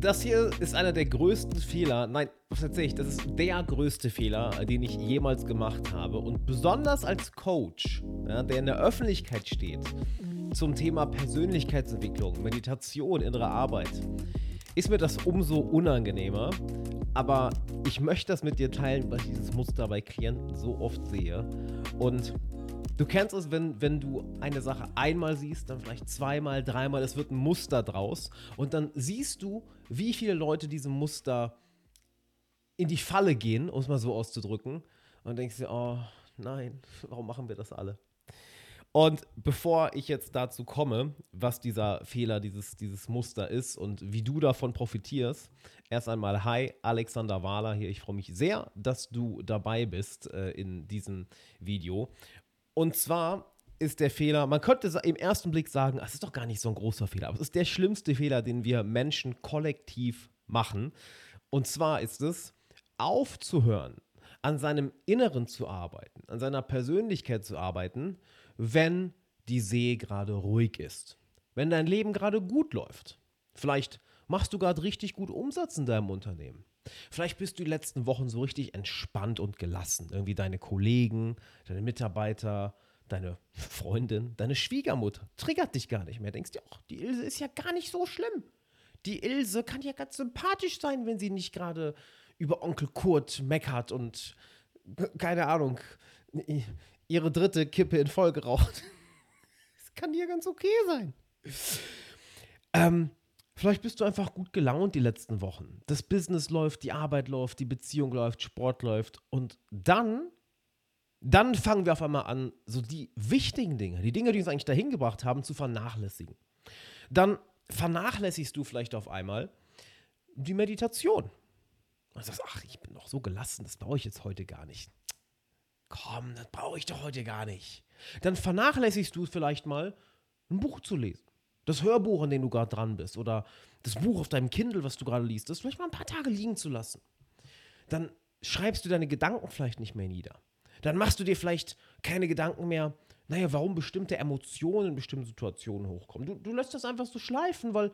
Das hier ist einer der größten Fehler. Nein, was erzähle ich? Das ist der größte Fehler, den ich jemals gemacht habe. Und besonders als Coach, ja, der in der Öffentlichkeit steht, zum Thema Persönlichkeitsentwicklung, Meditation, innere Arbeit, ist mir das umso unangenehmer. Aber ich möchte das mit dir teilen, weil ich dieses Muster bei Klienten so oft sehe. Und Du kennst es, wenn, wenn du eine Sache einmal siehst, dann vielleicht zweimal, dreimal, es wird ein Muster draus. Und dann siehst du, wie viele Leute diesem Muster in die Falle gehen, um es mal so auszudrücken. Und denkst dir, oh nein, warum machen wir das alle? Und bevor ich jetzt dazu komme, was dieser Fehler, dieses, dieses Muster ist und wie du davon profitierst, erst einmal, hi, Alexander Wahler hier. Ich freue mich sehr, dass du dabei bist äh, in diesem Video. Und zwar ist der Fehler, man könnte im ersten Blick sagen, es ist doch gar nicht so ein großer Fehler, aber es ist der schlimmste Fehler, den wir Menschen kollektiv machen. Und zwar ist es, aufzuhören, an seinem Inneren zu arbeiten, an seiner Persönlichkeit zu arbeiten, wenn die See gerade ruhig ist. Wenn dein Leben gerade gut läuft. Vielleicht machst du gerade richtig gut Umsatz in deinem Unternehmen. Vielleicht bist du die letzten Wochen so richtig entspannt und gelassen. Irgendwie deine Kollegen, deine Mitarbeiter, deine Freundin, deine Schwiegermutter triggert dich gar nicht mehr. Denkst dir, ach, die Ilse ist ja gar nicht so schlimm. Die Ilse kann ja ganz sympathisch sein, wenn sie nicht gerade über Onkel Kurt meckert und keine Ahnung, ihre dritte Kippe in Folge raucht. Das kann dir ganz okay sein. Ähm, Vielleicht bist du einfach gut gelaunt die letzten Wochen. Das Business läuft, die Arbeit läuft, die Beziehung läuft, Sport läuft. Und dann, dann fangen wir auf einmal an, so die wichtigen Dinge, die Dinge, die uns eigentlich dahin gebracht haben, zu vernachlässigen. Dann vernachlässigst du vielleicht auf einmal die Meditation. Und sagst, ach, ich bin doch so gelassen, das brauche ich jetzt heute gar nicht. Komm, das brauche ich doch heute gar nicht. Dann vernachlässigst du vielleicht mal, ein Buch zu lesen das Hörbuch, an dem du gerade dran bist, oder das Buch auf deinem Kindle, was du gerade liest, das vielleicht mal ein paar Tage liegen zu lassen. Dann schreibst du deine Gedanken vielleicht nicht mehr nieder. Dann machst du dir vielleicht keine Gedanken mehr, naja, warum bestimmte Emotionen in bestimmten Situationen hochkommen. Du, du lässt das einfach so schleifen, weil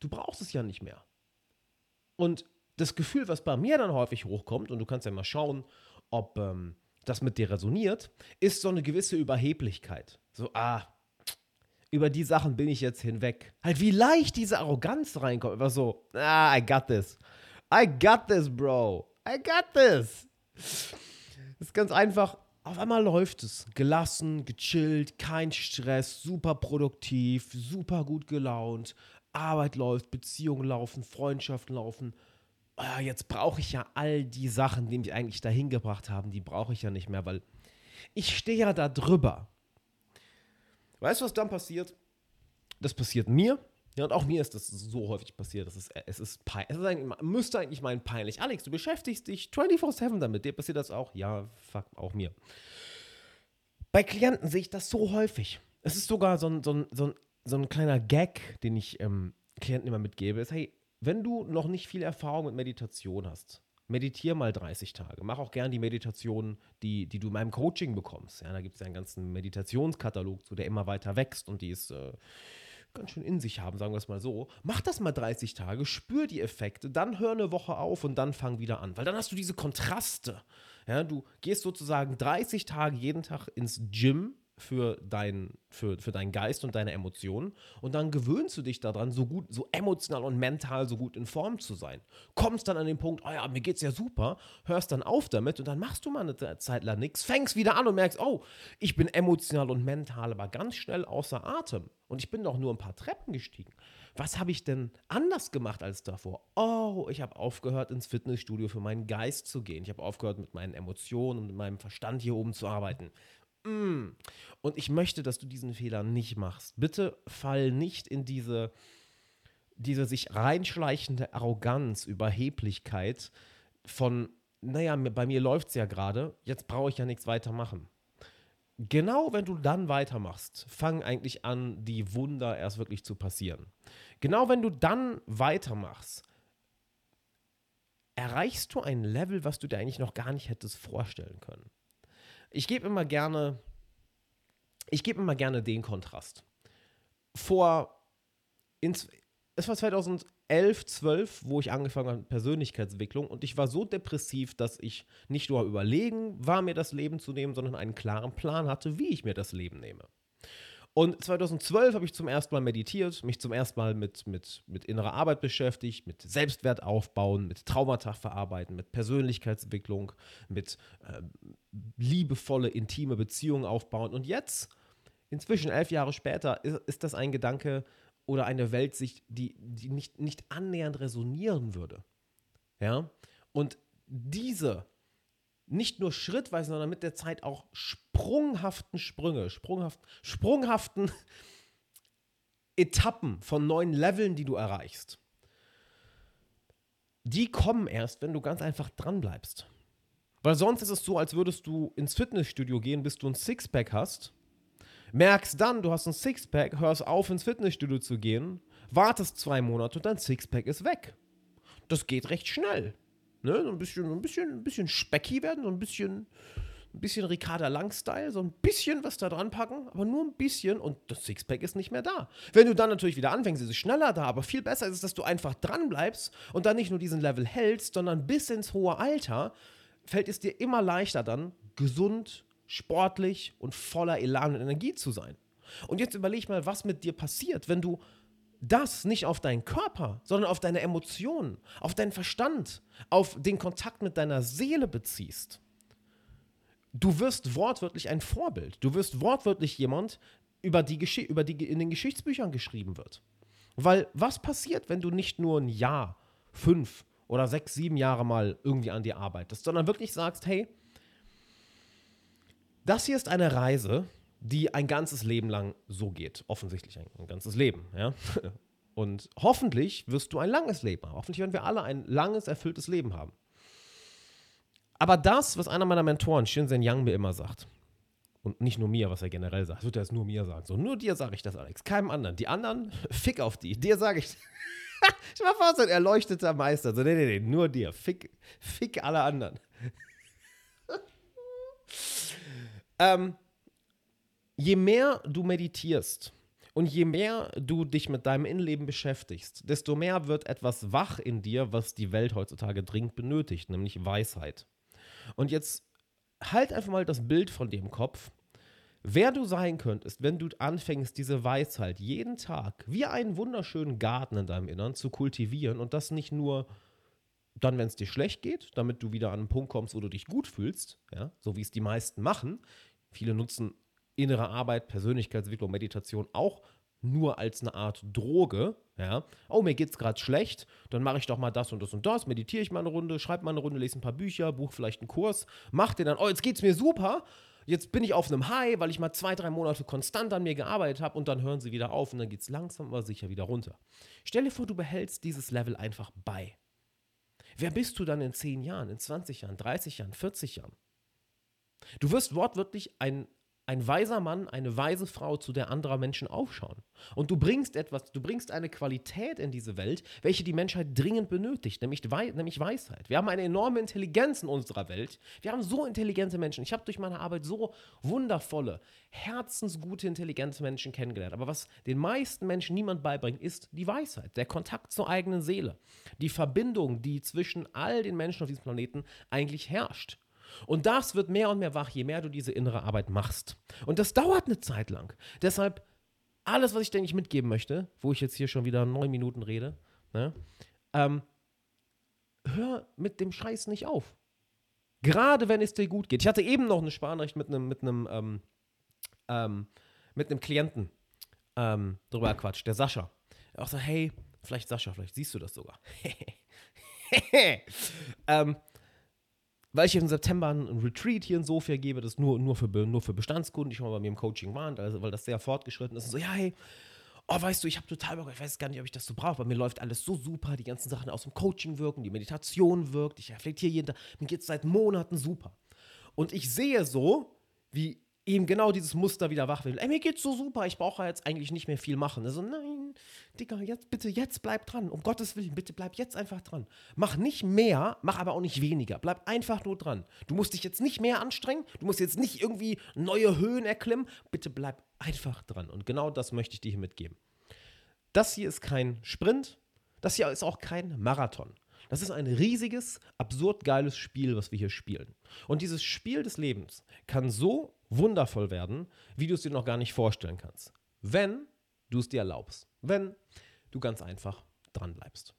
du brauchst es ja nicht mehr. Und das Gefühl, was bei mir dann häufig hochkommt, und du kannst ja mal schauen, ob ähm, das mit dir resoniert, ist so eine gewisse Überheblichkeit. So, ah, über die Sachen bin ich jetzt hinweg. Halt, wie leicht diese Arroganz reinkommt. Einfach so, ah, I got this. I got this, bro. I got this. Das ist ganz einfach. Auf einmal läuft es. Gelassen, gechillt, kein Stress, super produktiv, super gut gelaunt. Arbeit läuft, Beziehungen laufen, Freundschaften laufen. Oh, jetzt brauche ich ja all die Sachen, die mich eigentlich dahin gebracht haben, die brauche ich ja nicht mehr, weil ich stehe ja da drüber. Weißt du, was dann passiert? Das passiert mir. Ja, und auch mir ist das so häufig passiert. Das ist, es ist, es ist eigentlich, müsste eigentlich meinen peinlich. Alex, du beschäftigst dich 24-7 damit. Dir passiert das auch? Ja, fuck, auch mir. Bei Klienten sehe ich das so häufig. Es ist sogar so ein, so ein, so ein, so ein kleiner Gag, den ich ähm, Klienten immer mitgebe. Ist, hey, wenn du noch nicht viel Erfahrung mit Meditation hast, meditiere mal 30 Tage. Mach auch gern die Meditationen, die, die du in meinem Coaching bekommst. Ja, da gibt es ja einen ganzen Meditationskatalog zu, der immer weiter wächst und die ist äh, ganz schön in sich haben, sagen wir es mal so. Mach das mal 30 Tage, spür die Effekte, dann hör eine Woche auf und dann fang wieder an. Weil dann hast du diese Kontraste. Ja, du gehst sozusagen 30 Tage jeden Tag ins Gym für, dein, für, für deinen Geist und deine Emotionen und dann gewöhnst du dich daran, so gut, so emotional und mental so gut in Form zu sein. Kommst dann an den Punkt, oh ja, mir geht's ja super, hörst dann auf damit und dann machst du mal eine Zeit lang nichts, fängst wieder an und merkst, oh, ich bin emotional und mental aber ganz schnell außer Atem und ich bin doch nur ein paar Treppen gestiegen. Was habe ich denn anders gemacht als davor? Oh, ich habe aufgehört, ins Fitnessstudio für meinen Geist zu gehen. Ich habe aufgehört, mit meinen Emotionen und mit meinem Verstand hier oben zu arbeiten. Mm. Und ich möchte, dass du diesen Fehler nicht machst. Bitte fall nicht in diese, diese sich reinschleichende Arroganz, Überheblichkeit von, naja, bei mir läuft es ja gerade, jetzt brauche ich ja nichts weiter machen. Genau wenn du dann weitermachst, fangen eigentlich an, die Wunder erst wirklich zu passieren. Genau wenn du dann weitermachst, erreichst du ein Level, was du dir eigentlich noch gar nicht hättest vorstellen können ich gebe immer gerne, ich gebe immer gerne den Kontrast. Vor, ins, es war 2000, 11, 12, wo ich angefangen habe mit Persönlichkeitsentwicklung und ich war so depressiv, dass ich nicht nur überlegen war, mir das Leben zu nehmen, sondern einen klaren Plan hatte, wie ich mir das Leben nehme. Und 2012 habe ich zum ersten Mal meditiert, mich zum ersten Mal mit, mit, mit innerer Arbeit beschäftigt, mit Selbstwert aufbauen, mit Traumata verarbeiten, mit Persönlichkeitsentwicklung, mit äh, liebevolle, intime Beziehungen aufbauen. Und jetzt, inzwischen elf Jahre später, ist, ist das ein Gedanke oder eine Weltsicht, die, die nicht, nicht annähernd resonieren würde. Ja? Und diese nicht nur schrittweise, sondern mit der Zeit auch sprunghaften Sprünge, sprunghaft, sprunghaften Etappen von neuen Leveln, die du erreichst. Die kommen erst, wenn du ganz einfach dran bleibst. Weil sonst ist es so, als würdest du ins Fitnessstudio gehen, bis du ein Sixpack hast, merkst dann, du hast ein Sixpack, hörst auf, ins Fitnessstudio zu gehen, wartest zwei Monate und dein Sixpack ist weg. Das geht recht schnell. Ne? So ein bisschen, ein bisschen, ein bisschen specky werden, so ein bisschen, ein bisschen Ricarda Lang-Style, so ein bisschen was da dran packen, aber nur ein bisschen und das Sixpack ist nicht mehr da. Wenn du dann natürlich wieder anfängst, ist es schneller da, aber viel besser ist es, dass du einfach dran bleibst und dann nicht nur diesen Level hältst, sondern bis ins hohe Alter fällt es dir immer leichter dann, gesund, sportlich und voller Elan und Energie zu sein. Und jetzt überleg mal, was mit dir passiert, wenn du das nicht auf deinen Körper, sondern auf deine Emotionen, auf deinen Verstand, auf den Kontakt mit deiner Seele beziehst. Du wirst wortwörtlich ein Vorbild. Du wirst wortwörtlich jemand, über die, über die in den Geschichtsbüchern geschrieben wird. Weil was passiert, wenn du nicht nur ein Jahr, fünf oder sechs, sieben Jahre mal irgendwie an dir arbeitest, sondern wirklich sagst, hey, das hier ist eine Reise, die ein ganzes Leben lang so geht. Offensichtlich ein, ein ganzes Leben, ja. Und hoffentlich wirst du ein langes Leben haben. Hoffentlich werden wir alle ein langes, erfülltes Leben haben. Aber das, was einer meiner Mentoren, Shinzen Yang, mir immer sagt, und nicht nur mir, was er generell sagt, wird er es nur mir sagen. So, nur dir sage ich das, Alex, keinem anderen. Die anderen, fick auf die. Dir sage ich. ich war fast ein erleuchteter Meister. So, nee, nee, nee, nur dir. Fick, fick alle anderen. ähm, je mehr du meditierst und je mehr du dich mit deinem Innenleben beschäftigst, desto mehr wird etwas wach in dir, was die Welt heutzutage dringend benötigt, nämlich Weisheit. Und jetzt halt einfach mal das Bild von dem Kopf, wer du sein könntest, wenn du anfängst, diese Weisheit jeden Tag wie einen wunderschönen Garten in deinem Innern zu kultivieren und das nicht nur dann, wenn es dir schlecht geht, damit du wieder an einen Punkt kommst, wo du dich gut fühlst, ja, so wie es die meisten machen. Viele nutzen innere Arbeit, Persönlichkeitsentwicklung, Meditation auch nur als eine Art Droge, ja. Oh, mir geht's gerade schlecht, dann mache ich doch mal das und das und das, meditiere ich mal eine Runde, schreibe mal eine Runde, lese ein paar Bücher, buche vielleicht einen Kurs, mach den dann, oh, jetzt geht's mir super, jetzt bin ich auf einem High, weil ich mal zwei, drei Monate konstant an mir gearbeitet habe und dann hören sie wieder auf und dann geht's langsam aber sicher wieder runter. Stell dir vor, du behältst dieses Level einfach bei. Wer bist du dann in 10 Jahren, in 20 Jahren, 30 Jahren, 40 Jahren? Du wirst wortwörtlich ein ein weiser Mann, eine weise Frau, zu der andere Menschen aufschauen. Und du bringst etwas, du bringst eine Qualität in diese Welt, welche die Menschheit dringend benötigt, nämlich, Wei nämlich Weisheit. Wir haben eine enorme Intelligenz in unserer Welt. Wir haben so intelligente Menschen. Ich habe durch meine Arbeit so wundervolle, herzensgute, intelligente Menschen kennengelernt. Aber was den meisten Menschen niemand beibringt, ist die Weisheit, der Kontakt zur eigenen Seele, die Verbindung, die zwischen all den Menschen auf diesem Planeten eigentlich herrscht. Und das wird mehr und mehr wach, je mehr du diese innere Arbeit machst. Und das dauert eine Zeit lang. Deshalb alles, was ich denke ich mitgeben möchte, wo ich jetzt hier schon wieder neun Minuten rede, ne, ähm, hör mit dem Scheiß nicht auf. Gerade wenn es dir gut geht. Ich hatte eben noch eine Sparnachricht mit einem mit einem ähm, ähm, mit einem Klienten ähm, drüber Quatsch, der Sascha. Auch so, hey, vielleicht Sascha, vielleicht siehst du das sogar. ähm, weil ich im September ein Retreat hier in Sofia gebe, das nur, nur, für, nur für Bestandskunden, die schon mal bei mir im Coaching waren, also, weil das sehr fortgeschritten ist. Und so, ja, hey, oh, weißt du, ich habe total Bock, ich weiß gar nicht, ob ich das so brauche, weil mir läuft alles so super, die ganzen Sachen aus dem Coaching wirken, die Meditation wirkt, ich reflektiere jeden Tag, mir geht es seit Monaten super. Und ich sehe so, wie ihm genau dieses Muster wieder wach will. Ey, mir geht's so super, ich brauche jetzt eigentlich nicht mehr viel machen. Also, nein, Digga, jetzt bitte, jetzt bleib dran. Um Gottes Willen, bitte bleib jetzt einfach dran. Mach nicht mehr, mach aber auch nicht weniger. Bleib einfach nur dran. Du musst dich jetzt nicht mehr anstrengen, du musst jetzt nicht irgendwie neue Höhen erklimmen. Bitte bleib einfach dran. Und genau das möchte ich dir hier mitgeben. Das hier ist kein Sprint, Das hier ist auch kein Marathon. Das ist ein riesiges, absurd geiles Spiel, was wir hier spielen. Und dieses Spiel des Lebens kann so wundervoll werden, wie du es dir noch gar nicht vorstellen kannst. Wenn du es dir erlaubst. Wenn du ganz einfach dran bleibst.